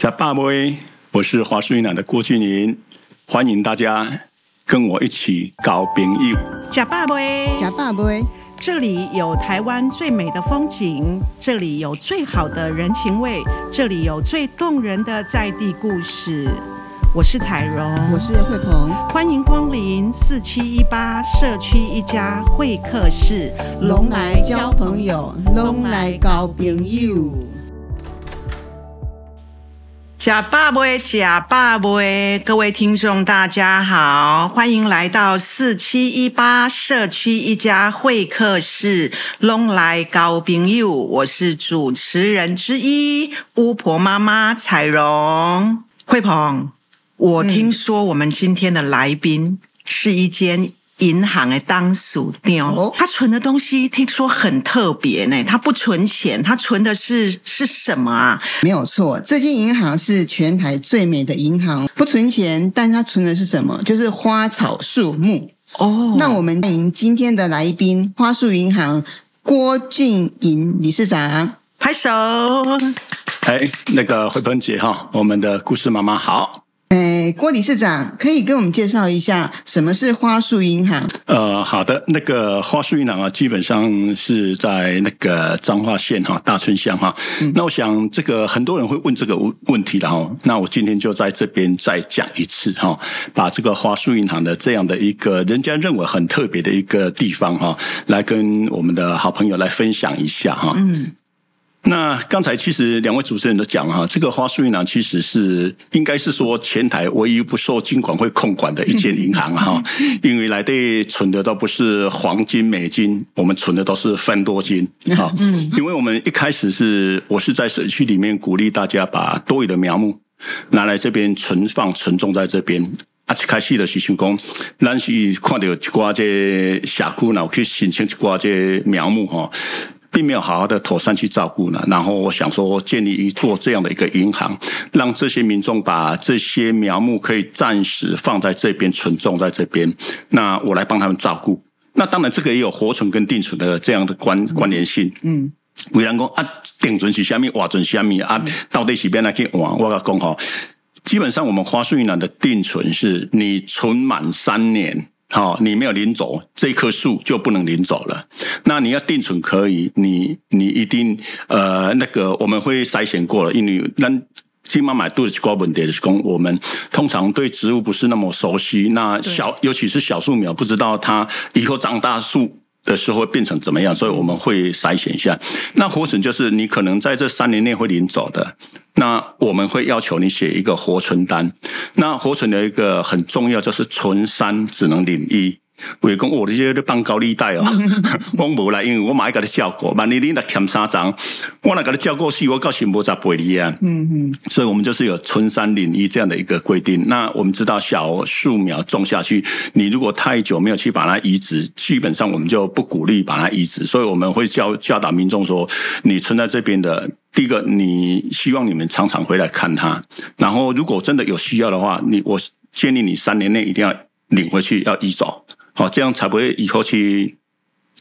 呷霸没，我是华硕银行的郭俊林，欢迎大家跟我一起搞朋友。呷霸没，呷霸没，这里有台湾最美的风景，这里有最好的人情味，这里有最动人的在地故事。我是彩荣，我是惠鹏，欢迎光临四七一八社区一家会客室，拢来交朋友，拢来交朋友。呷霸没，呷霸没，各位听众大家好，欢迎来到四七一八社区一家会客室，拢来高朋友。我是主持人之一巫婆妈妈彩蓉，慧鹏。我听说我们今天的来宾是一间。银行的当属店，他存的东西听说很特别呢。他不存钱，他存的是是什么啊？没有错，这间银行是全台最美的银行，不存钱，但他存的是什么？就是花草树木哦。那我们欢迎今天的来宾，花树银行郭俊银理事长，拍手。哎，那个慧芬姐哈，我们的故事妈妈好。哎，郭理事长，可以跟我们介绍一下什么是花树银行？呃，好的，那个花树银行啊，基本上是在那个彰化县哈大村乡哈。嗯、那我想，这个很多人会问这个问题的哈。那我今天就在这边再讲一次哈，把这个花树银行的这样的一个人家认为很特别的一个地方哈，来跟我们的好朋友来分享一下哈。嗯。那刚才其实两位主持人都讲了哈，这个花树银行其实是应该是说前台唯一不受金管会控管的一间银行哈，因为来的存的都不是黄金美金，我们存的都是芬多金啊。嗯，因为我们一开始是我是在社区里面鼓励大家把多余的苗木拿来这边存放存种在这边，啊，一开始的是想讲，咱是看到一挂这社区，然后去申请一挂这苗木哈。并没有好好的妥善去照顾呢，然后我想说建立一座这样的一个银行，让这些民众把这些苗木可以暂时放在这边存种在这边，那我来帮他们照顾。那当然这个也有活存跟定存的这样的关关联性。嗯，为人讲啊，定存是虾米，活存是虾米啊？到底是边来去玩？我讲哈，基本上我们花树银行的定存是你存满三年。好，你没有领走这棵树就不能领走了。那你要定存可以，你你一定呃那个我们会筛选过了，因为那金妈买都是高本的的工，我们通常对植物不是那么熟悉。那小尤其是小树苗，不知道它以后长大树的时候会变成怎么样，所以我们会筛选一下。那活存就是你可能在这三年内会领走的。那我们会要求你写一个活存单。那活存的一个很重要，就是存三只能领一。为讲我这些都放高利贷哦，我无啦，因为我买一个的效果。万一你那欠三张，我那个的交过去，我告诉你无咋赔你啊。嗯嗯。所以我们就是有春山领一这样的一个规定。那我们知道小树苗种下去，你如果太久没有去把它移植，基本上我们就不鼓励把它移植。所以我们会教教导民众说，你存在这边的，第一个，你希望你们常常回来看它。然后如果真的有需要的话，你我建议你三年内一定要领回去，要移走。好，这样才不会以后去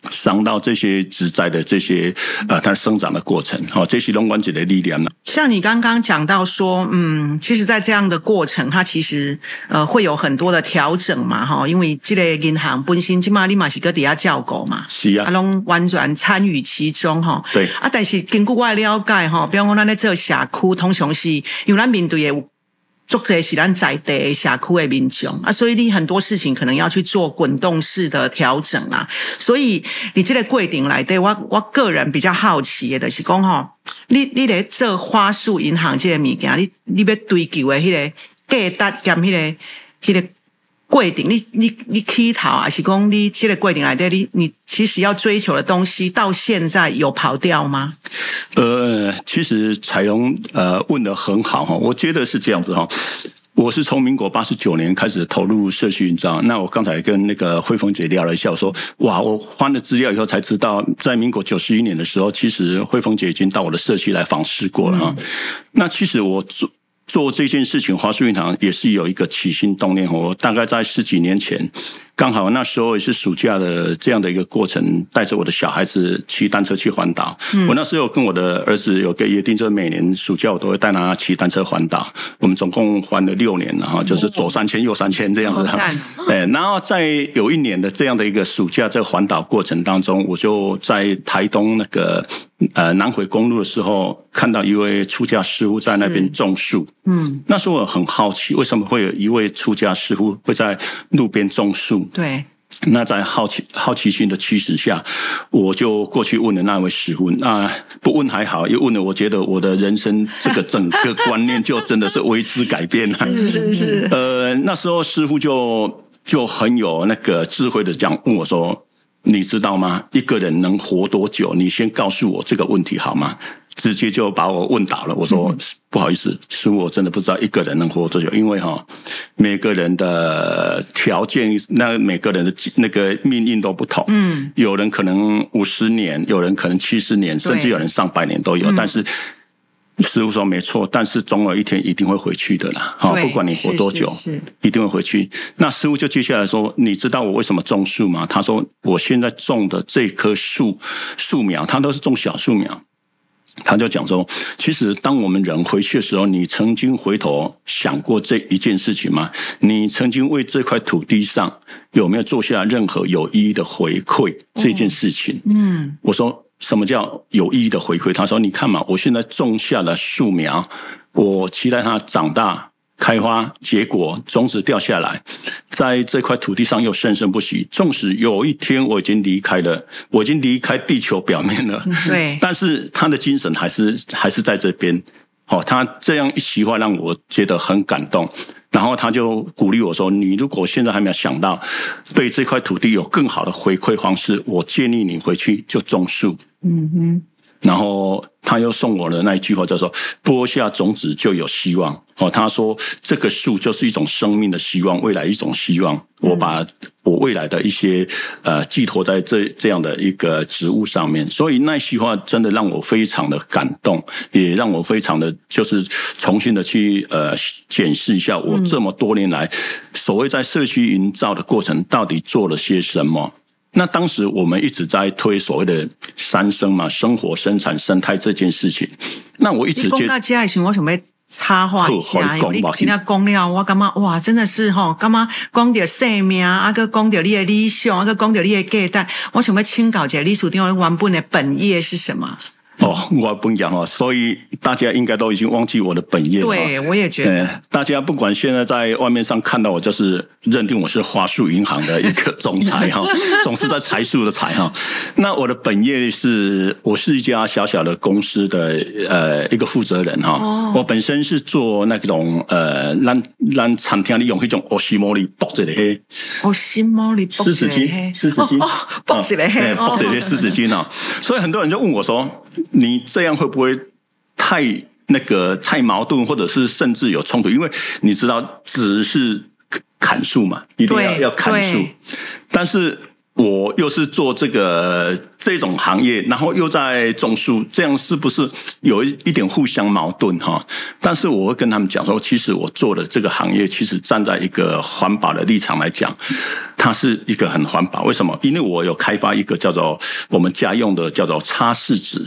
伤到这些植栽的这些呃它生长的过程。好，这是龙关节的力量呢。像你刚刚讲到说，嗯，其实，在这样的过程，它其实呃会有很多的调整嘛，哈，因为这个银行本身起码你马是搁底下叫狗嘛，是啊，拢完全参与其中哈。对啊，但是根据我的了解哈，比方讲咱在做社区，通常是因为咱面对的。作者是咱在地社区的民众啊，所以你很多事情可能要去做滚动式的调整啊。所以你这个规定来对我我个人比较好奇的，就是讲吼，你你来做花束银行这个物件，你你要追求的迄个价值兼迄个迄个。规定，你你你起头啊，是讲你这个规定来的，你你其实要追求的东西，到现在有跑掉吗？呃，其实采蓉呃问的很好哈，我觉得是这样子哈。我是从民国八十九年开始投入社区营造，那我刚才跟那个慧峰姐聊了一下，我说哇，我翻了资料以后才知道，在民国九十一年的时候，其实慧峰姐已经到我的社区来访视过了哈。嗯、那其实我做。这件事情，华树银行也是有一个起心动念。我大概在十几年前刚好那时候也是暑假的这样的一个过程，带着我的小孩子骑单车去环岛。嗯、我那时候跟我的儿子有个约定，就是每年暑假我都会带他骑单车环岛。我们总共环了六年了哈，就是左三千右三千这样子。对，然后在有一年的这样的一个暑假，在环岛过程当中，我就在台东那个呃南回公路的时候，看到一位出家师傅在那边种树。嗯，那时候我很好奇，为什么会有一位出家师傅会在路边种树？对。那在好奇好奇心的驱使下，我就过去问了那位师傅。那不问还好，一问了，我觉得我的人生这个整个观念就真的是为之改变了。是是是。呃，那时候师傅就就很有那个智慧的讲，问我说：“你知道吗？一个人能活多久？你先告诉我这个问题好吗？”直接就把我问倒了。我说不好意思，师傅，我真的不知道一个人能活多久，因为哈，每个人的条件，那每个人的那个命运都不同。嗯，有人可能五十年，有人可能七十年，甚至有人上百年都有。但是师傅说没错，但是总有一天一定会回去的啦。好，不管你活多久，一定会回去。那师傅就接下来说：“你知道我为什么种树吗？”他说：“我现在种的这棵树树苗，它都是种小树苗。”他就讲说，其实当我们人回去的时候，你曾经回头想过这一件事情吗？你曾经为这块土地上有没有做下任何有意义的回馈？这件事情，嗯，我说什么叫有意义的回馈？他说，你看嘛，我现在种下了树苗，我期待它长大。开花结果，种子掉下来，在这块土地上又生生不息。纵使有一天我已经离开了，我已经离开地球表面了，对，但是他的精神还是还是在这边。哦，他这样一席话让我觉得很感动。然后他就鼓励我说：“你如果现在还没有想到对这块土地有更好的回馈方式，我建议你回去就种树。”嗯哼。然后他又送我的那一句话，叫做“播下种子就有希望”。哦，他说这个树就是一种生命的希望，未来一种希望。我把我未来的一些呃寄托在这这样的一个植物上面，所以那句话真的让我非常的感动，也让我非常的就是重新的去呃检视一下我这么多年来所谓在社区营造的过程到底做了些什么。那当时我们一直在推所谓的三生嘛，生活、生产、生态这件事情。那我一直觉得，大家想我想要插话一下，因为你今天讲了，我感觉哇，真的是吼，感觉讲到生命，啊个讲到你的理想，啊个讲到你的价值，我想要请教一下，李处长原本的本业是什么？哦，我不讲哦，所以大家应该都已经忘记我的本业了。对，我也觉得。呃，大家不管现在在外面上看到我，就是认定我是花树银行的一个总裁 哈，总是在财树的财哈。那我的本业是，我是一家小小的公司的呃一个负责人哈。哦。我本身是做那种呃，让让餐厅里用一种欧西莫里剥着的黑。欧西莫里。湿纸巾，湿纸巾，剥着的黑，剥着的湿纸巾啊。所以很多人就问我说。你这样会不会太那个太矛盾，或者是甚至有冲突？因为你知道，只是砍树嘛，一定要要砍树。但是我又是做这个这种行业，然后又在种树，这样是不是有一一点互相矛盾哈？但是我会跟他们讲说，其实我做的这个行业，其实站在一个环保的立场来讲，它是一个很环保。为什么？因为我有开发一个叫做我们家用的叫做擦拭纸。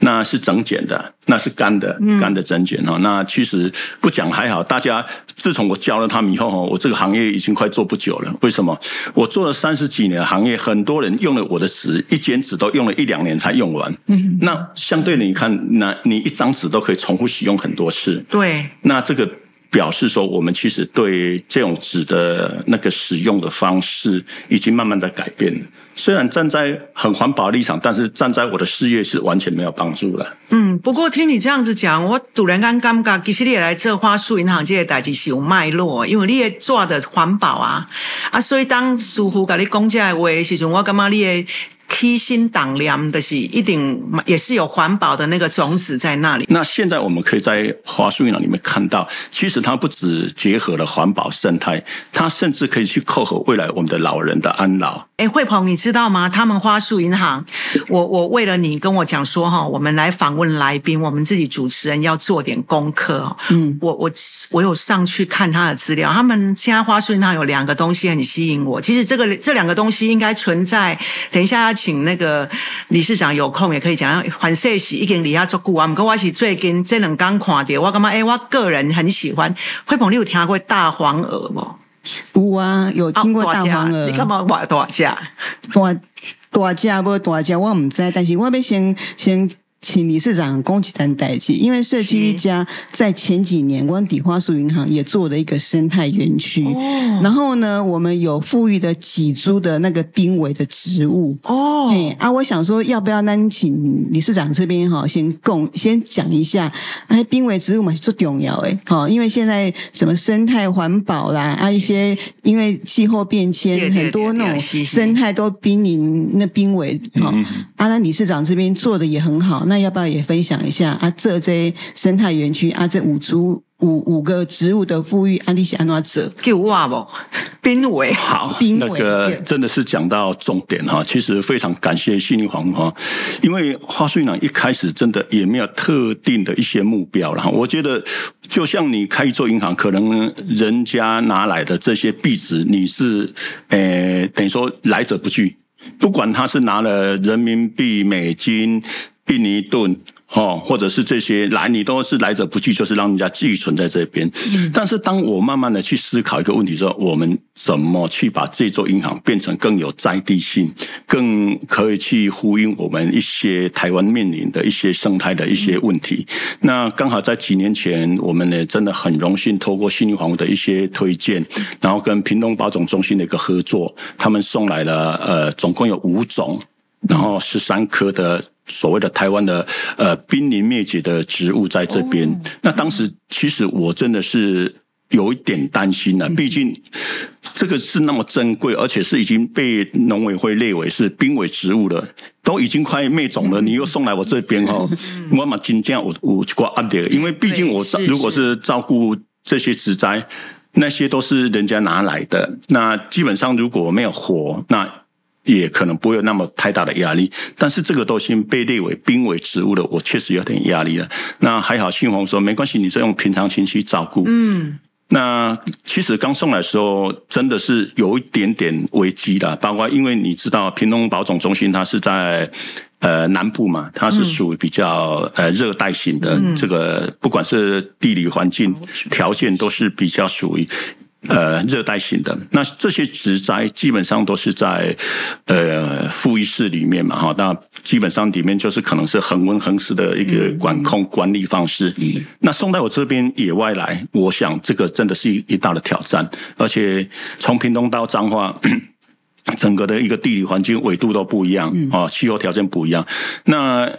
那是整剪的，那是干的，干的整剪哈。那其实不讲还好，大家自从我教了他们以后哈，我这个行业已经快做不久了。为什么？我做了三十几年的行业，很多人用了我的纸，一剪纸都用了一两年才用完。嗯，那相对你看，那你一张纸都可以重复使用很多次。对，那这个表示说，我们其实对这种纸的那个使用的方式，已经慢慢在改变了。虽然站在很环保立场，但是站在我的事业是完全没有帮助的。嗯，不过听你这样子讲，我突然间感觉，其实你也来这花树银行这个代志是有脉络，因为你也做的环保啊啊，所以当师傅跟你讲这话的时候，我感觉你也。起心动念的是一定也是有环保的那个种子在那里。那现在我们可以在华树银行里面看到，其实它不只结合了环保生态，它甚至可以去扣合未来我们的老人的安老。哎，慧鹏，你知道吗？他们花树银行，我我为了你跟我讲说哈，我们来访问来宾，我们自己主持人要做点功课。嗯，我我我有上去看他的资料，他们现在花树银行有两个东西很吸引我。其实这个这两个东西应该存在。等一下要请那个理事长有空也可以讲。反正是已经离下足久啊，不过我是最近这两刚看到，我感觉哎，我个人很喜欢。慧鹏，你有听过大黄鹅吗？有啊，有听过大黄鹅。你干嘛话大只？大大只不大只，我唔知，但是我要先先。请理事长恭喜咱代记，因为社区一家在前几年，光底花树银行也做了一个生态园区。哦。然后呢，我们有富裕的几株的那个濒危的植物。哦。哎啊，我想说，要不要那请理事长这边哈，先共先讲一下，哎，濒危植物嘛是最重要哎。好，因为现在什么生态环保啦，啊一些因为气候变迁，很多那种生态都濒临那濒危。好，啊，那理事长这边做的也很好。那要不要也分享一下啊？这这生态园区啊，这五株五五个植物的富裕，安利是安怎做？叫哇不？濒危好，那个真的是讲到重点哈。其实非常感谢信义黄哈，因为花树银行一开始真的也没有特定的一些目标了。我觉得就像你开一座银行，可能人家拿来的这些币值，你是呃等于说来者不拒，不管他是拿了人民币、美金。印尼盾，哦，或者是这些来，你都是来者不拒，就是让人家寄存在这边。嗯。但是当我慢慢的去思考一个问题说，我们怎么去把这座银行变成更有在地性，更可以去呼应我们一些台湾面临的一些生态的一些问题？嗯。那刚好在几年前，我们呢真的很荣幸透过新义房屋的一些推荐，然后跟屏东保种中心的一个合作，他们送来了呃，总共有五种。然后十三颗的所谓的台湾的呃濒临灭绝的植物在这边。哦、那当时其实我真的是有一点担心了，毕竟这个是那么珍贵，而且是已经被农委会列为是濒危植物了，都已经快灭种了，你又送来我这边哈，我嘛真正有有一挂压力，因为毕竟我如果是照顾这些植栽，那些都是人家拿来的，那基本上如果没有活，那。也可能不会有那么太大的压力，但是这个都已经被列为濒危植物了，我确实有点压力了。那还好，信红说没关系，你就用平常心去照顾。嗯，那其实刚送来的时候真的是有一点点危机的，包括因为你知道屏东保种中心它是在呃南部嘛，它是属于比较呃热带型的，这个不管是地理环境条件都是比较属于。呃，热带型的，那这些植栽基本上都是在呃富裕室里面嘛，哈，那基本上里面就是可能是恒温恒湿的一个管控管理方式。嗯，那送到我这边野外来，我想这个真的是一一大的挑战，而且从屏东到彰化，整个的一个地理环境纬度都不一样啊，气候条件不一样。那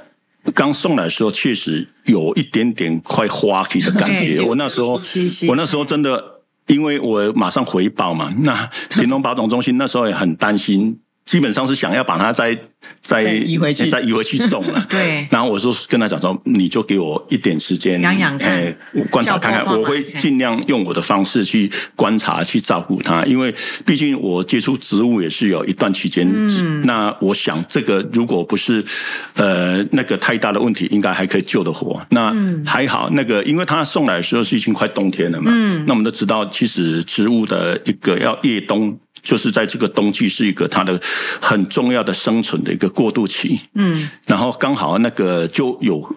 刚送来的时候，确实有一点点快花期的感觉。我那时候，我那时候真的。因为我马上回报嘛，那 屏东保种中心那时候也很担心，基本上是想要把它再再移回去，再移回去种了。对。然后我说跟他讲说，你就给我一点时间养养看，哎，观察看看，我会尽量用我的方式去观察、去照顾它。因为毕竟我接触植物也是有一段期间。嗯。那我想这个如果不是呃那个太大的问题，应该还可以救得活。那还好，那个因为他送来的时候是已经快冬天了嘛。嗯。那我们都知道，其实植物的一个要越冬。就是在这个冬季是一个它的很重要的生存的一个过渡期，嗯，然后刚好那个就有。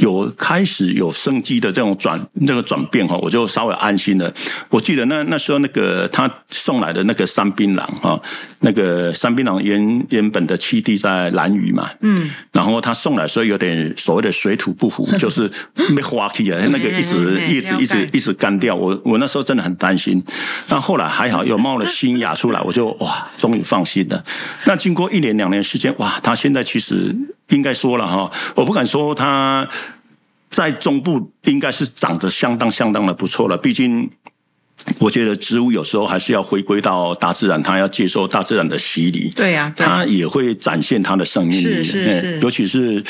有开始有生机的这种转这个转变哈，我就稍微安心了。我记得那那时候那个他送来的那个三槟榔哈，那个三槟榔原原本的栖地在兰屿嘛，嗯，然后他送来的时候有点所谓的水土不服，就是没花期啊，那个一直叶子一直一直干掉。我我那时候真的很担心，但后来还好又冒了新芽出来，我就哇，终于放心了。那经过一年两年时间，哇，他现在其实。应该说了哈，我不敢说它在中部应该是长得相当相当的不错了。毕竟我觉得植物有时候还是要回归到大自然，它要接受大自然的洗礼。对呀、啊，它也会展现它的生命力。是是是，尤其是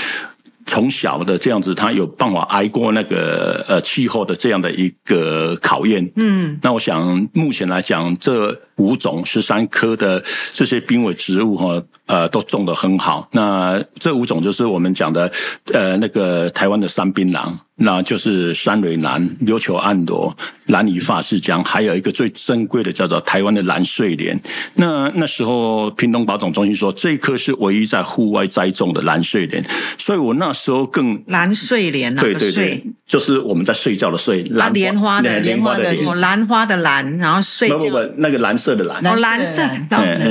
从小的这样子，他有办法挨过那个呃气候的这样的一个考验。嗯，那我想目前来讲，这五种十三科的这些濒危植物哈，呃，都种得很好。那这五种就是我们讲的呃那个台湾的山槟榔。那就是山蕊兰、琉球暗螺、兰屿法氏姜，还有一个最珍贵的叫做台湾的蓝睡莲。那那时候屏东保种中心说，这一棵是唯一在户外栽种的蓝睡莲，所以我那时候更蓝睡莲啊，对对对，就是我们在睡觉的睡，蓝莲花的莲花的莲，兰花的兰，然后睡觉。不不不，那个蓝色的蓝，哦，蓝色，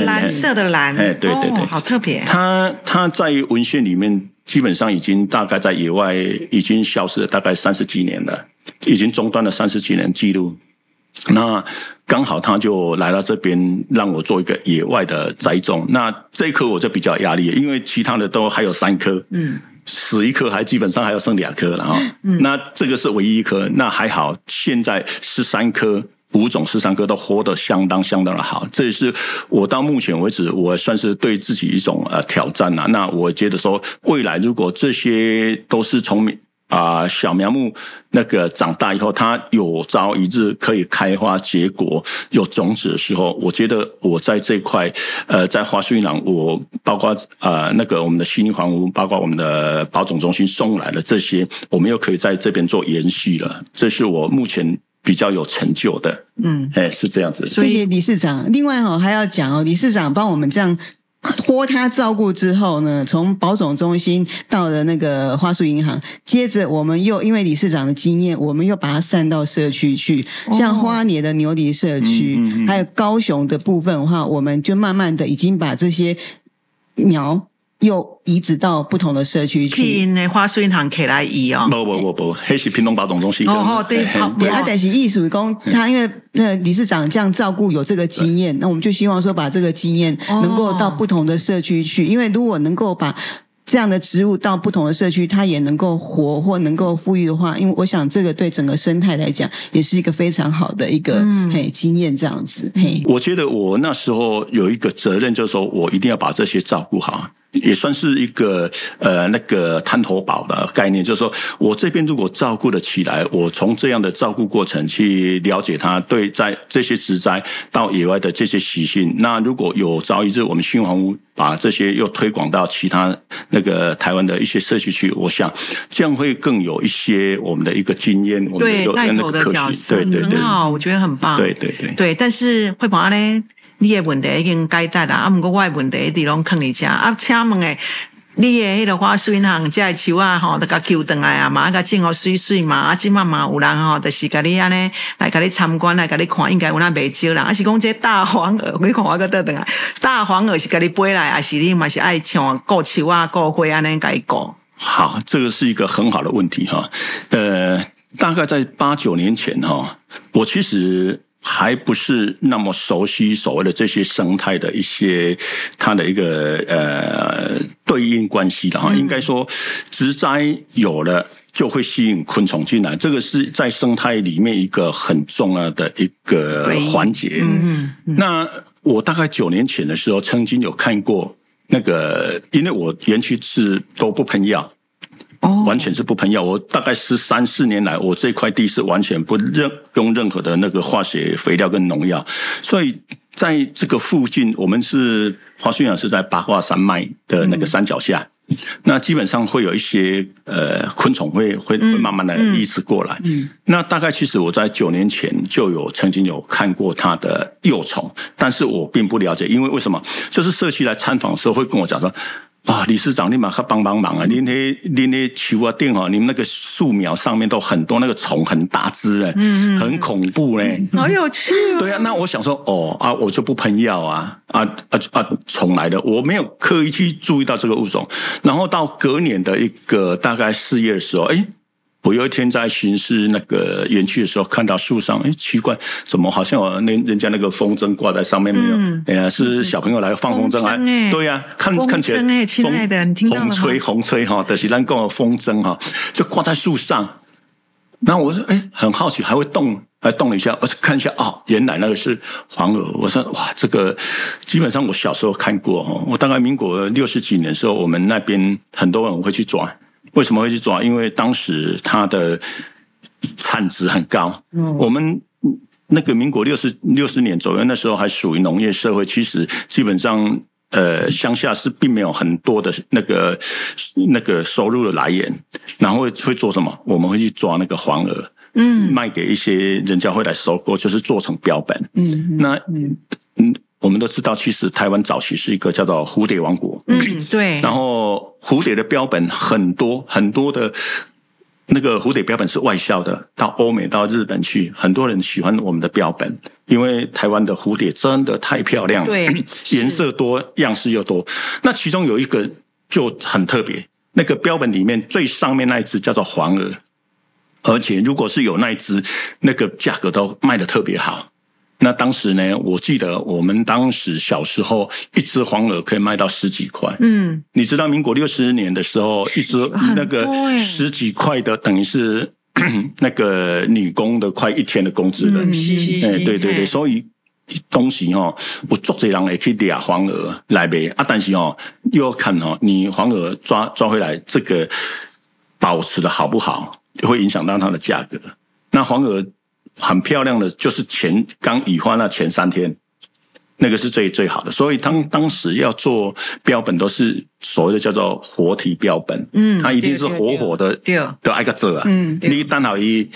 蓝色的蓝，哎，对对对，好特别。它它在文献里面。基本上已经大概在野外已经消失了大概三十几年了，已经中断了三十几年记录。那刚好他就来到这边，让我做一个野外的栽种。那这一棵我就比较压力，因为其他的都还有三颗，嗯，死一颗还基本上还要剩两颗了啊。嗯，那这个是唯一一颗，那还好，现在十三棵。五种十三科都活得相当相当的好，这也是我到目前为止，我算是对自己一种呃挑战呐。那我觉得说，未来如果这些都是从啊小苗木那个长大以后，它有朝一日可以开花结果、有种子的时候，我觉得我在这块呃，在花树银行，我包括呃那个我们的信义房屋，包括我们的保种中心送来的这些，我们又可以在这边做延续了。这是我目前。比较有成就的，嗯，哎，是这样子。所以理事长。另外哈，还要讲哦，理事长帮我们这样托他照顾之后呢，从保种中心到了那个花树银行，接着我们又因为理事长的经验，我们又把它散到社区去，像花莲的牛犁社区，哦、还有高雄的部分的话，我们就慢慢的已经把这些苗。又移植到不同的社区去。因为花树银行起来移哦。不不不不，那是屏东保种中心。哦哦，对，好。对，啊，但是意思讲，他因为那理事长这样照顾有这个经验，那我们就希望说把这个经验能够到不同的社区去。因为如果能够把这样的植物到不同的社区，它也能够活或能够富裕的话，因为我想这个对整个生态来讲也是一个非常好的一个嘿经验这样子。嘿，我觉得我那时候有一个责任，就是说我一定要把这些照顾好。也算是一个呃那个滩头堡的概念，就是说我这边如果照顾得起来，我从这样的照顾过程去了解它，对在这些植栽到野外的这些习性。那如果有朝一日我们新房屋把这些又推广到其他那个台湾的一些社区去，我想这样会更有一些我们的一个经验，我们有那个可惜，对对对，很好，我觉得很棒，对对对，对，但是会把呢？你的问题已经解答了，啊，毋过我的问题一直拢坑你遮啊，请问诶，你的迄个花树银行这树啊，吼，都甲救回来啊嘛，甲种互水水嘛，啊，今嘛嘛有人吼，就是甲你安尼来甲你参观，来甲你看，应该有那袂少人，啊是讲这大黄鹅，你看我个倒转来，大黄鹅是甲你背来，啊是你嘛是爱像顾树啊顾花安尼甲伊顾？好，这个是一个很好的问题哈，呃，大概在八九年前哈，我其实。还不是那么熟悉所谓的这些生态的一些它的一个呃对应关系的哈，应该说植栽有了就会吸引昆虫进来，这个是在生态里面一个很重要的一个环节。嗯嗯。那我大概九年前的时候，曾经有看过那个，因为我园区是都不喷药。哦，完全是不喷药。我大概是三四年来，我这块地是完全不任用任何的那个化学肥料跟农药，所以在这个附近，我们是花树园是在八卦山脉的那个山脚下，嗯、那基本上会有一些呃昆虫会会会慢慢的移植过来。嗯，嗯那大概其实我在九年前就有曾经有看过它的幼虫，但是我并不了解，因为为什么？就是社区来参访的时候会跟我讲说。啊，理事长，你马上帮帮忙啊！您那、您那球啊，电哦，你们那个树苗上面都很多那个虫，很大只哎，很恐怖嘞，好有趣哦。对啊，那我想说，哦啊，我就不喷药啊，啊啊啊，虫来的，我没有刻意去注意到这个物种，然后到隔年的一个大概四月的时候，哎。我有一天在巡视那个园区的时候，看到树上，哎，奇怪，怎么好像有那人家那个风筝挂在上面没有？嗯、哎呀，是小朋友来放风筝啊？对呀、啊，看看起来，亲爱的，你听到？风吹红吹哈，就是咱讲的风筝哈，就挂在树上。那我说，哎，很好奇，还会动，还动了一下，我看一下，哦，原来那个是黄鹅。我说，哇，这个基本上我小时候看过哦，我大概民国六十几年的时候，我们那边很多人会去抓。为什么会去抓？因为当时它的产值很高。嗯，我们那个民国六十六十年左右，那时候还属于农业社会，其实基本上。呃，乡下是并没有很多的那个那个收入的来源，然后会会做什么？我们会去抓那个黄鹅，嗯，卖给一些人家会来收购，就是做成标本。嗯，那嗯嗯，我们都知道，其实台湾早期是一个叫做蝴蝶王国。嗯，对。然后蝴蝶的标本很多很多的。那个蝴蝶标本是外销的，到欧美、到日本去，很多人喜欢我们的标本，因为台湾的蝴蝶真的太漂亮了，对，颜色多，样式又多。那其中有一个就很特别，那个标本里面最上面那一只叫做黄鹅，而且如果是有那一只，那个价格都卖的特别好。那当时呢，我记得我们当时小时候，一只黄鹅可以卖到十几块。嗯，你知道民国六十年的时候，一只那个十几块的，等于是 那个女工的快一天的工资了。哎，对对对，所以东西哦，我做这人也可以抓黄鹅来卖啊。但是哦，又要看哦，你黄鹅抓抓回来，这个保持的好不好，会影响到它的价格。那黄鹅。很漂亮的，就是前刚羽化那前三天，那个是最最好的。所以当当时要做标本，都是所谓的叫做活体标本。嗯，它一定是活活的，的挨个折啊。嗯，你单好一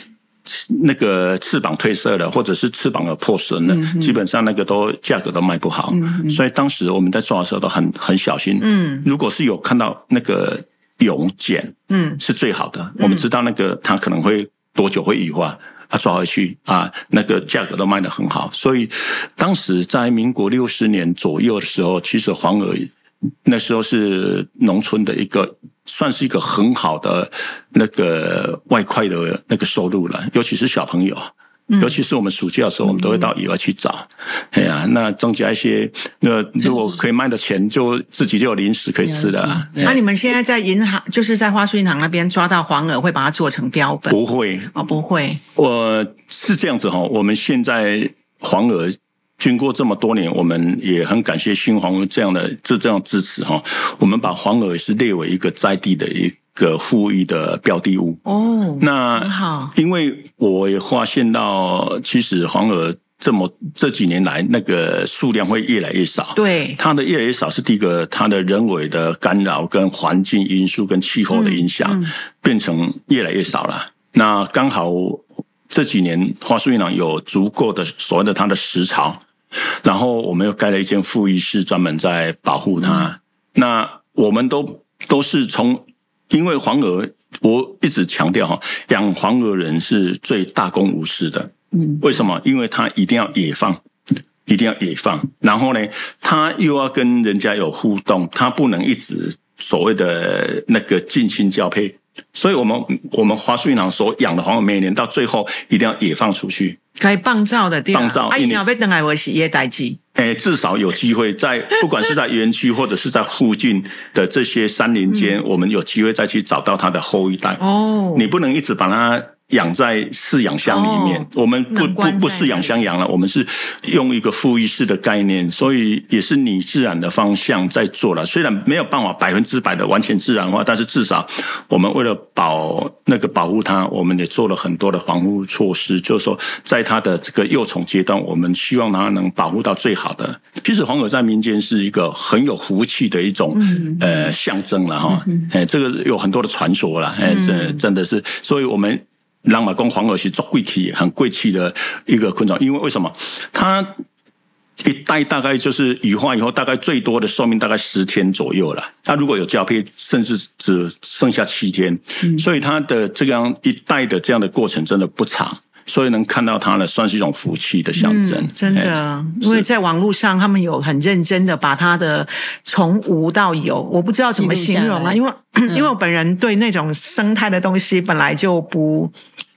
那个翅膀褪色了，或者是翅膀有破损了，嗯、基本上那个都价格都卖不好。嗯、所以当时我们在做的时候都很很小心。嗯，如果是有看到那个蛹茧，嗯，是最好的。嗯、我们知道那个它可能会多久会羽化。他抓回去啊，那个价格都卖得很好，所以当时在民国六十年左右的时候，其实黄鹅那时候是农村的一个，算是一个很好的那个外快的那个收入了，尤其是小朋友。尤其是我们暑假的时候，我们都会到野外去找。哎呀，那增加一些，那如果可以卖的钱，就自己就有零食可以吃了。那你们现在在银行，就是在花树银行那边抓到黄耳，会把它做成标本？不会哦，不会。我是这样子哈，我们现在黄耳经过这么多年，我们也很感谢新黄鹅这样的这这样支持哈。我们把黄耳也是列为一个在地的一。个富裕的标的物哦，那好，因为我也发现到，其实黄鹅这么这几年来，那个数量会越来越少。对，它的越来越少是第一个，它的人为的干扰、跟环境因素、跟气候的影响，嗯嗯、变成越来越少了。那刚好这几年花树银行有足够的所谓的它的食槽，然后我们又盖了一间复育室，专门在保护它。嗯、那我们都都是从。因为黄鹅，我一直强调哈，养黄鹅人是最大公无私的。嗯，为什么？因为他一定要野放，一定要野放，然后呢，他又要跟人家有互动，他不能一直所谓的那个近亲交配。所以我们我们花树银行所养的黄鹅，每年到最后一定要野放出去。该放照的地方，放照，啊，一定要被等来我是业代志。哎，至少有机会在，不管是在园区或者是在附近的这些山林间，嗯、我们有机会再去找到它的后一代。哦，你不能一直把它。养在饲养箱里面，哦、我们不不不饲养箱养了，我们是用一个复育式的概念，所以也是拟自然的方向在做了。虽然没有办法百分之百的完全自然化，但是至少 我们为了保那个保护它，我们也做了很多的防护措施。就是说，在它的这个幼虫阶段，我们希望它能保护到最好的。其实黄耳在民间是一个很有福气的一种、嗯、呃象征了哈。哎，这个有很多的传说了，哎，这真的是，所以我们。让马公黄耳是做贵气，很贵气的一个昆虫，因为为什么？它一代大概就是羽化以后，大概最多的寿命大概十天左右了。它如果有交配，甚至只剩下七天，嗯、所以它的这样一代的这样的过程真的不长。所以能看到它呢，算是一种福气的象征。嗯、真的，欸、因为在网络上，他们有很认真的把它的从无到有，我不知道怎么形容啊。因为，嗯、因为我本人对那种生态的东西本来就不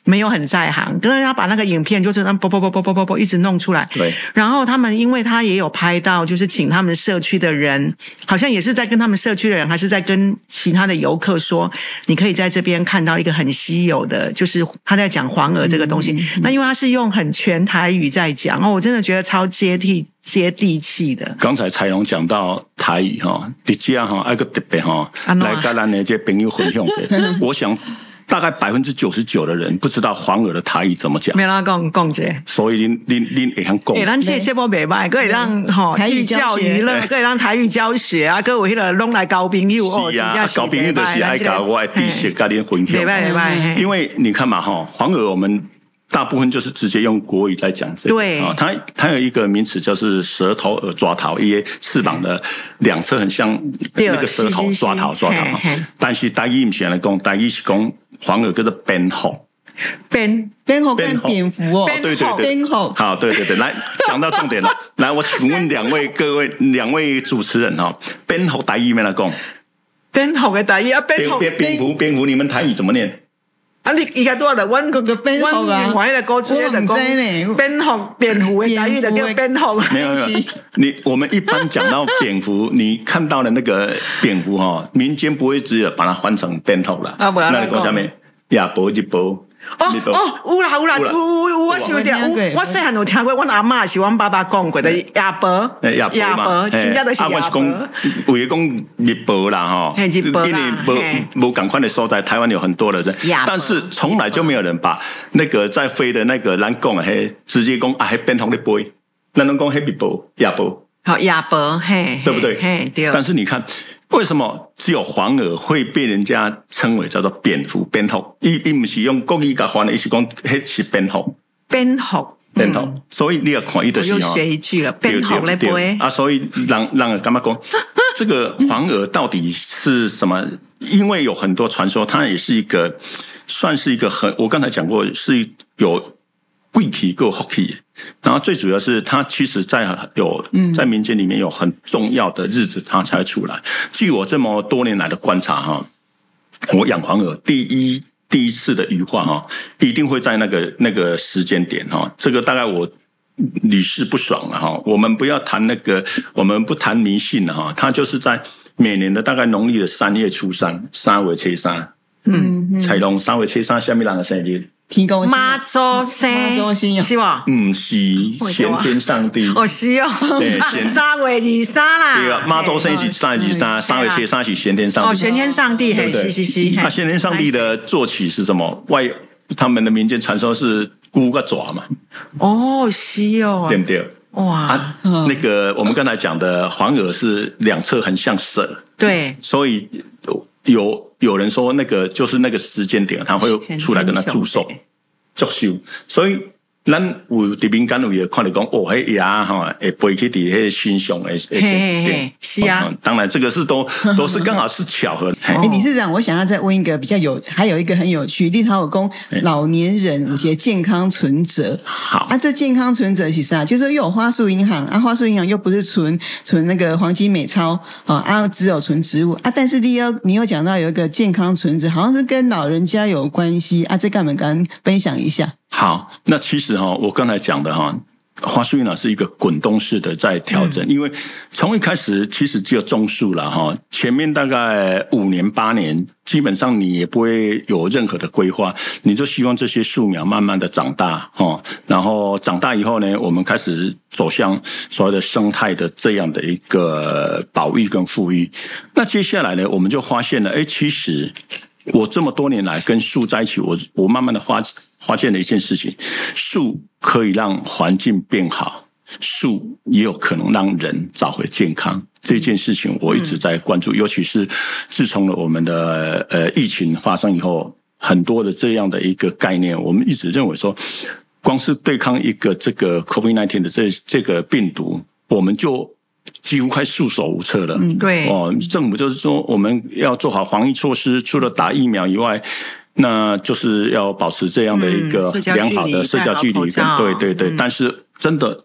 没有很在行，可是他把那个影片就是那啵啵啵啵啵啵啵一直弄出来。对。然后他们，因为他也有拍到，就是请他们社区的人，好像也是在跟他们社区的人，还是在跟其他的游客说，你可以在这边看到一个很稀有的，就是他在讲黄鹅这个东西。嗯嗯、那因为他是用很全台语在讲，哦，我真的觉得超接地接地气的。刚才采蓉讲到台语哈，你这样哈，爱个特别哈，来跟咱的这朋友分享的，我想。大概百分之九十九的人不知道黄耳的台语怎么讲，没人讲讲这，所以您您您也想讲。哎，咱这节目没卖，可以让哈台语教育了，可以让台语教学啊，各位那个拢来交朋友哦，是啊，交朋友就是爱搞我爱地写跟您分享。没卖没卖，因为你看嘛哈，黄耳我们大部分就是直接用国语在讲这个，对。啊，它它有一个名词就是舌头耳抓桃，因为翅膀的两侧很像那个舌头抓桃抓桃，但是台语不是来讲，台语是讲。黄耳叫做蝙蝠，蝙蝙蝠跟蝙蝠哦，对对对，蝙蝠好，对对对，来讲到重点了，来，我请问两位各位两位主持人哈，蝙蝠台语没来讲，蝙蝠的台语啊，蝙蝠蝙蝠蝙蝠，你们台语怎么念？啊，你应该多少的？温哥个蝙蝠啊，我的歌词的讲蝙蝠蝙蝠。嘅台语的叫蝙蝠，没有没有，你我们一般讲到蝙蝠，你看到的那个蝙蝠哈，民间不会只有把它换成蝙蝠了，啊，不要，那下面亚伯一波。哦哦，有啦有啦，有有有，我想到，我细汉有听过，阮阿嬷是阮爸爸讲过的亚伯，亚伯，真正都是亚伯。有一讲日伯啦哈，因为无无赶快的所在，台湾有很多的人，但是从来就没有人把那个在飞的那个咱讲嘿，直接讲啊，嘿变成的飞，咱拢讲嘿日伯亚伯，好亚伯嘿，对不对？嘿对。但是你看。为什么只有黄耳会被人家称为叫做蝙蝠？蝙蝠，伊伊不是用国语讲话的，伊是讲黑是蝙蝠。蝙蝠，蝙蝠。所以你要看伊的时候，又学一句了。蝙蝠来不啊？所以让让人干嘛讲 这个黄耳到底是什么？因为有很多传说，它也是一个算是一个很，我刚才讲过是有。贵体够好气，然后最主要是它其实，在有在民间里面有很重要的日子，它才出来。据我这么多年来的观察，哈，我养黄鹅第一第一次的羽化，哈，一定会在那个那个时间点，哈，这个大概我屡试不爽了，哈。我们不要谈那个，我们不谈迷信了，哈。它就是在每年的大概农历的三月初三，三月初三，嗯，彩龙三月初三，下面人的生日？妈祖生，是吧？嗯，是先天上帝。哦，是哦。对，三月二三啦。对啊，妈祖生是三月二三，三月七三是先天上帝。哦，先天上帝，嘿，是是是。那先天上帝的坐骑是什么？外，他们的民间传说是龟个爪嘛？哦，是哦。对不对？哇，那个我们刚才讲的黄耳是两侧很像蛇。对。所以有。有人说那个就是那个时间点，他会出来跟他祝寿、祝寿，所以。咱有这边干路也看到讲哦，嘿呀哈，会，飞去底下欣赏诶，对，是啊。当然，这个是都 都是刚好是巧合。哎，理事长，我想要再问一个比较有，还有一个很有趣，立陶宛老年人有些健康存折。好，啊，这健康存折是啥？就是又有花束银行啊，花束银行又不是存存那个黄金美钞啊，只有存植物啊。但是你有你有讲到有一个健康存折，好像是跟老人家有关系啊，这个我们跟分享一下。好，那其实哈，我刚才讲的哈，花树银行是一个滚动式的在调整，嗯、因为从一开始其实只有种树了哈，前面大概五年八年，基本上你也不会有任何的规划，你就希望这些树苗慢慢的长大哈，然后长大以后呢，我们开始走向所谓的生态的这样的一个保育跟富裕。那接下来呢，我们就发现了，哎，其实我这么多年来跟树在一起，我我慢慢的发。发现了一件事情，树可以让环境变好，树也有可能让人找回健康。这件事情我一直在关注，嗯、尤其是自从了我们的呃疫情发生以后，很多的这样的一个概念，我们一直认为说，光是对抗一个这个 COVID-19 的这这个病毒，我们就几乎快束手无策了。嗯，对。哦，政府就是说，我们要做好防疫措施，除了打疫苗以外。那就是要保持这样的一个良好的社交距离，跟对对对。但是真的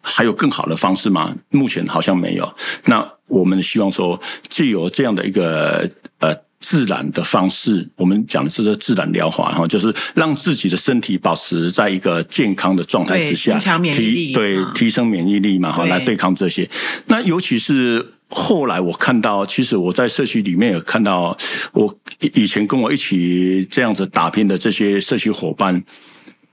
还有更好的方式吗？目前好像没有。那我们希望说，既有这样的一个呃自然的方式，我们讲的是自然疗法哈，就是让自己的身体保持在一个健康的状态之下，增强免疫力，提对提升免疫力嘛哈，来对抗这些。那尤其是后来我看到，其实我在社区里面有看到，我以前跟我一起这样子打拼的这些社区伙伴，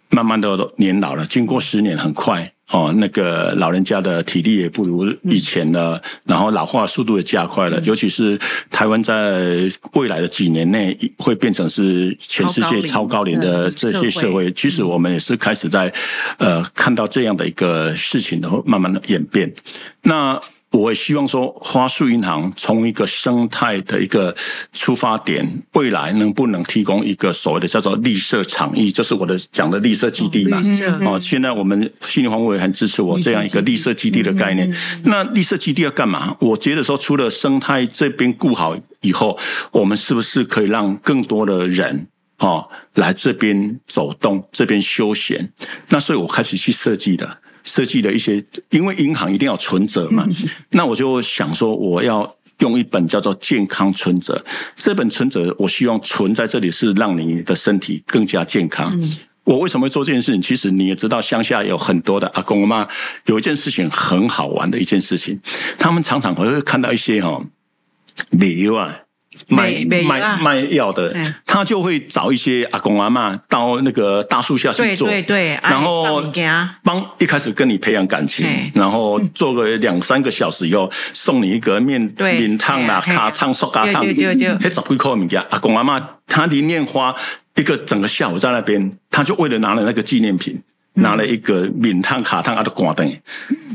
慢慢的年老了，经过十年很快。哦，那个老人家的体力也不如以前了，嗯、然后老化速度也加快了。嗯、尤其是台湾在未来的几年内会变成是全世界超高龄的这些社会。社会其实我们也是开始在呃看到这样的一个事情，然后慢慢的演变。那。我也希望说，花树银行从一个生态的一个出发点，未来能不能提供一个所谓的叫做绿色场域，就是我的讲的绿色基地嘛？哦，现在我们心灵防护也很支持我这样一个绿色基地的概念。那绿色基地要干嘛？我觉得说，除了生态这边顾好以后，我们是不是可以让更多的人哦来这边走动，这边休闲？那所以我开始去设计的。设计的一些，因为银行一定要存折嘛，那我就想说，我要用一本叫做《健康存折》。这本存折，我希望存在这里是让你的身体更加健康。我为什么会做这件事情？其实你也知道，乡下有很多的阿公阿妈，有一件事情很好玩的一件事情，他们常常会看到一些哈，理由啊。卖卖卖药的，他就会找一些阿公阿嬷到那个大树下去做，对对对，然后帮一开始跟你培养感情，然后做个两三个小时以后，送你一个面面烫啦、卡烫、塑胶烫，还十几块物件。阿公阿嬷他宁愿花一个整个下午在那边，他就为了拿了那个纪念品，拿了一个面烫、卡烫阿的挂灯。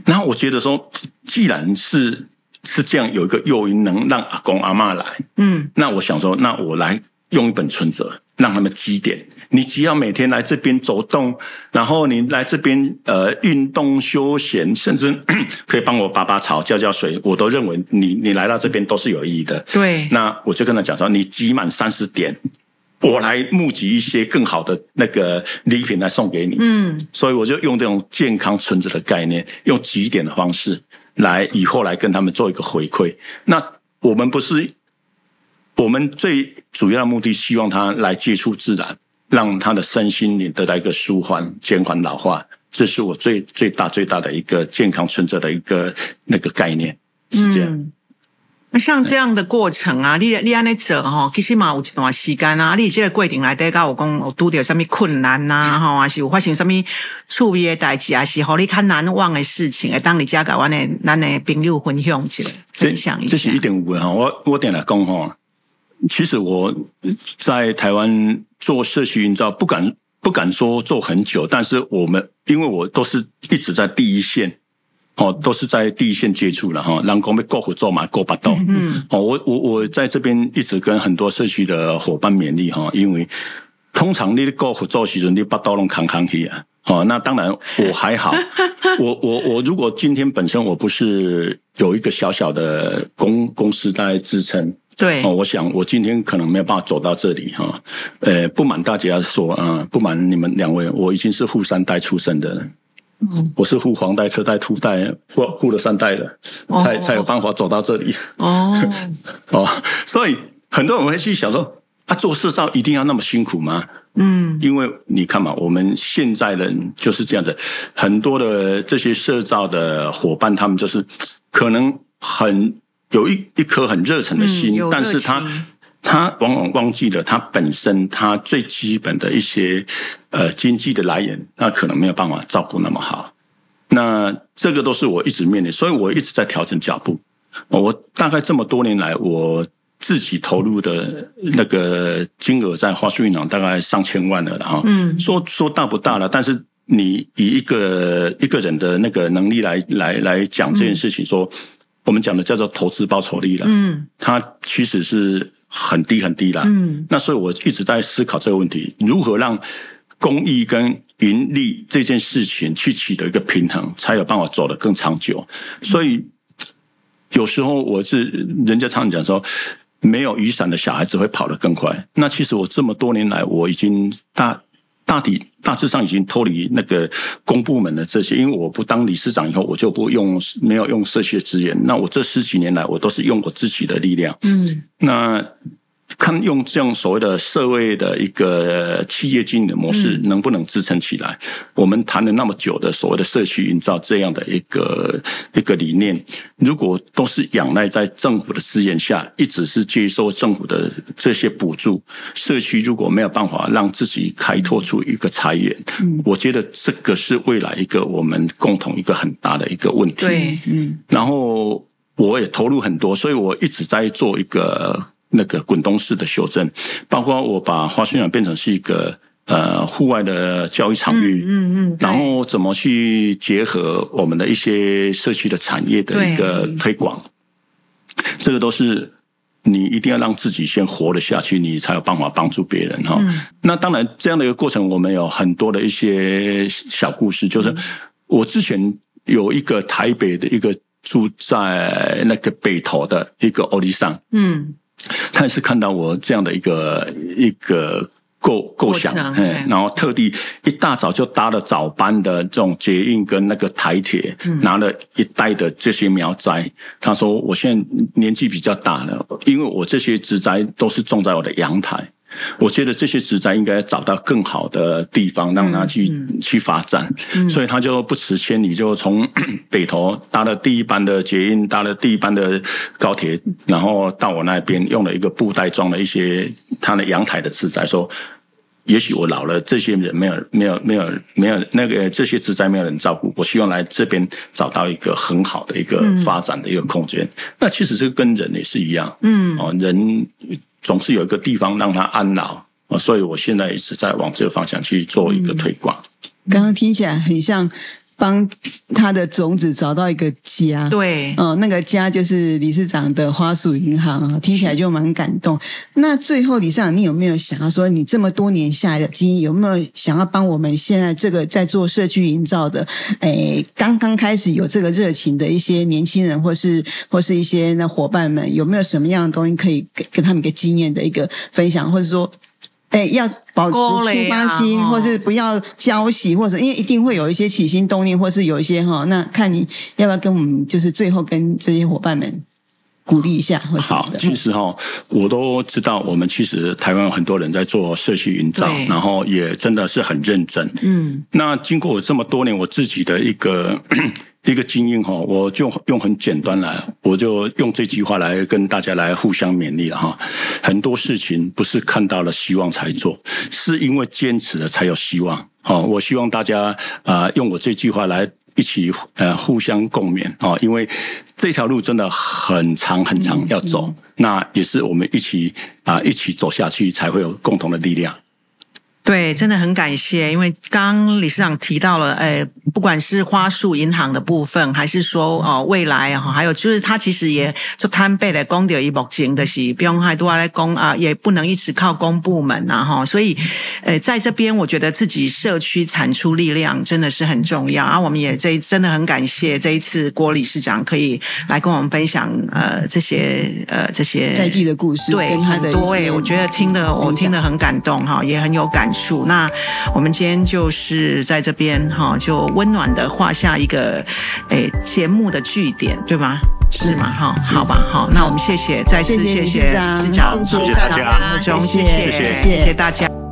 然后我觉得说，既然是。是这样，有一个诱因能让阿公阿妈来，嗯，那我想说，那我来用一本存折，让他们积点。你只要每天来这边走动，然后你来这边呃运动休闲，甚至 可以帮我拔拔草、浇浇水，我都认为你你来到这边都是有意义的。对，那我就跟他讲说，你积满三十点，我来募集一些更好的那个礼品来送给你。嗯，所以我就用这种健康存折的概念，用积点的方式。来以后来跟他们做一个回馈。那我们不是，我们最主要的目的，希望他来接触自然，让他的身心也得到一个舒缓，减缓老化。这是我最最大最大的一个健康存在的一个那个概念，是这样。嗯那像这样的过程啊，你你安尼做吼，其实嘛有一段时间啊，你这个过程来底，甲我讲有拄到什么困难呐、啊，吼，还是有发生什么趣味的代志，还是互你较难忘的事情，会当你家甲阮的咱的朋友分享起来，分享一下。这是一定有的哈，我我点来讲哈，其实我在台湾做社区营造，不敢不敢说做很久，但是我们因为我都是一直在第一线。哦，都是在第一线接触了哈，人工被过户做嘛，过不到。嗯，哦，我我我在这边一直跟很多社区的伙伴勉励哈，因为通常你的过户做时阵，你把刀拢扛扛去啊。哦，那当然我还好，我我我如果今天本身我不是有一个小小的公公司在支撑，对，哦，我想我今天可能没有办法走到这里哈。呃，不瞒大家说，嗯，不瞒你们两位，我已经是富三代出身的人。我是护黄带、车带、土带，护护了三代了，才才有办法走到这里。哦 哦，所以很多人会去想说，啊，做社造一定要那么辛苦吗？嗯，因为你看嘛，我们现在人就是这样子，很多的这些社造的伙伴，他们就是可能很有一一颗很热忱的心，嗯、但是他。他往往忘记了他本身他最基本的一些呃经济的来源，那可能没有办法照顾那么好。那这个都是我一直面临，所以我一直在调整脚步。我大概这么多年来，我自己投入的那个金额在花束银行大概上千万了哈。嗯，说说大不大了，但是你以一个一个人的那个能力来来来讲这件事情，说我们讲的叫做投资报酬率了。嗯，它其实是。很低很低啦，嗯，那所以我一直在思考这个问题，如何让公益跟盈利这件事情去取得一个平衡，才有办法走得更长久。所以有时候我是人家常常讲说，没有雨伞的小孩子会跑得更快。那其实我这么多年来，我已经大大体大致上已经脱离那个公部门的这些，因为我不当理事长以后，我就不用没有用社区的资源。那我这十几年来，我都是用我自己的力量。嗯，那看用这样所谓的社会的一个企业经营的模式能不能支撑起来？我们谈了那么久的所谓的社区营造这样的一个一个理念，如果都是仰赖在政府的资源下，一直是接受政府的这些补助，社区如果没有办法让自己开拓出一个财源，我觉得这个是未来一个我们共同一个很大的一个问题。对，嗯，然后我也投入很多，所以我一直在做一个。那个滚动式的修正，包括我把花生园变成是一个呃户外的教育场域，嗯嗯，嗯，然后怎么去结合我们的一些社区的产业的一个推广，这个都是你一定要让自己先活了下去，你才有办法帮助别人哈。嗯、那当然，这样的一个过程，我们有很多的一些小故事，就是我之前有一个台北的一个住在那个北投的一个欧丽桑，嗯。他也是看到我这样的一个一个构构想，然后特地一大早就搭了早班的这种捷运跟那个台铁，拿了一袋的这些苗栽。他说：“我现在年纪比较大了，因为我这些植栽都是种在我的阳台。”我觉得这些植栽应该找到更好的地方，让它去、去发展，嗯、所以他就不辞千里，就从 北投搭了第一班的捷运，搭了第一班的高铁，然后到我那边用了一个布袋装了一些他的阳台的植栽，说，也许我老了，这些人没有没有没有没有那个这些职灾没有人照顾，我希望来这边找到一个很好的一个发展的一个空间。嗯、那其实这个跟人也是一样，嗯，哦，人。总是有一个地方让他安老啊，所以我现在一直在往这个方向去做一个推广。刚刚听起来很像。帮他的种子找到一个家，对，哦，那个家就是理事长的花束银行啊，听起来就蛮感动。那最后，理事长，你有没有想要说，你这么多年下来的经验，有没有想要帮我们现在这个在做社区营造的，诶，刚刚开始有这个热情的一些年轻人，或是或是一些那伙伴们，有没有什么样的东西可以给给他们一个经验的一个分享，或者说？哎，要保持出发心，或是不要浇熄，或者因为一定会有一些起心动念，或是有一些哈，那看你要不要跟我们，就是最后跟这些伙伴们鼓励一下，或好，其实哈，我都知道，我们其实台湾有很多人在做社区营造，然后也真的是很认真。嗯，那经过我这么多年，我自己的一个。一个精英哈，我就用很简单来，我就用这句话来跟大家来互相勉励了哈。很多事情不是看到了希望才做，是因为坚持了才有希望。好，我希望大家啊，用我这句话来一起呃互相共勉啊，因为这条路真的很长很长要走，那也是我们一起啊一起走下去，才会有共同的力量。对，真的很感谢，因为刚刚理事长提到了，诶，不管是花束银行的部分，还是说哦未来哈，还有就是他其实也就摊背来公的一目前的是不用太多来公啊，也不能一直靠公部门呐哈，所以呃在这边我觉得自己社区产出力量真的是很重要啊。我们也这真的很感谢这一次郭理事长可以来跟我们分享呃这些呃这些在地的故事，对，很多诶，我觉得听得我听得很感动哈，也很有感。那我们今天就是在这边哈，就温暖的画下一个诶节目的句点，对吗？是吗？哈，好吧，好，那我们谢谢，再次谢谢谢谢大家，谢谢谢谢大家。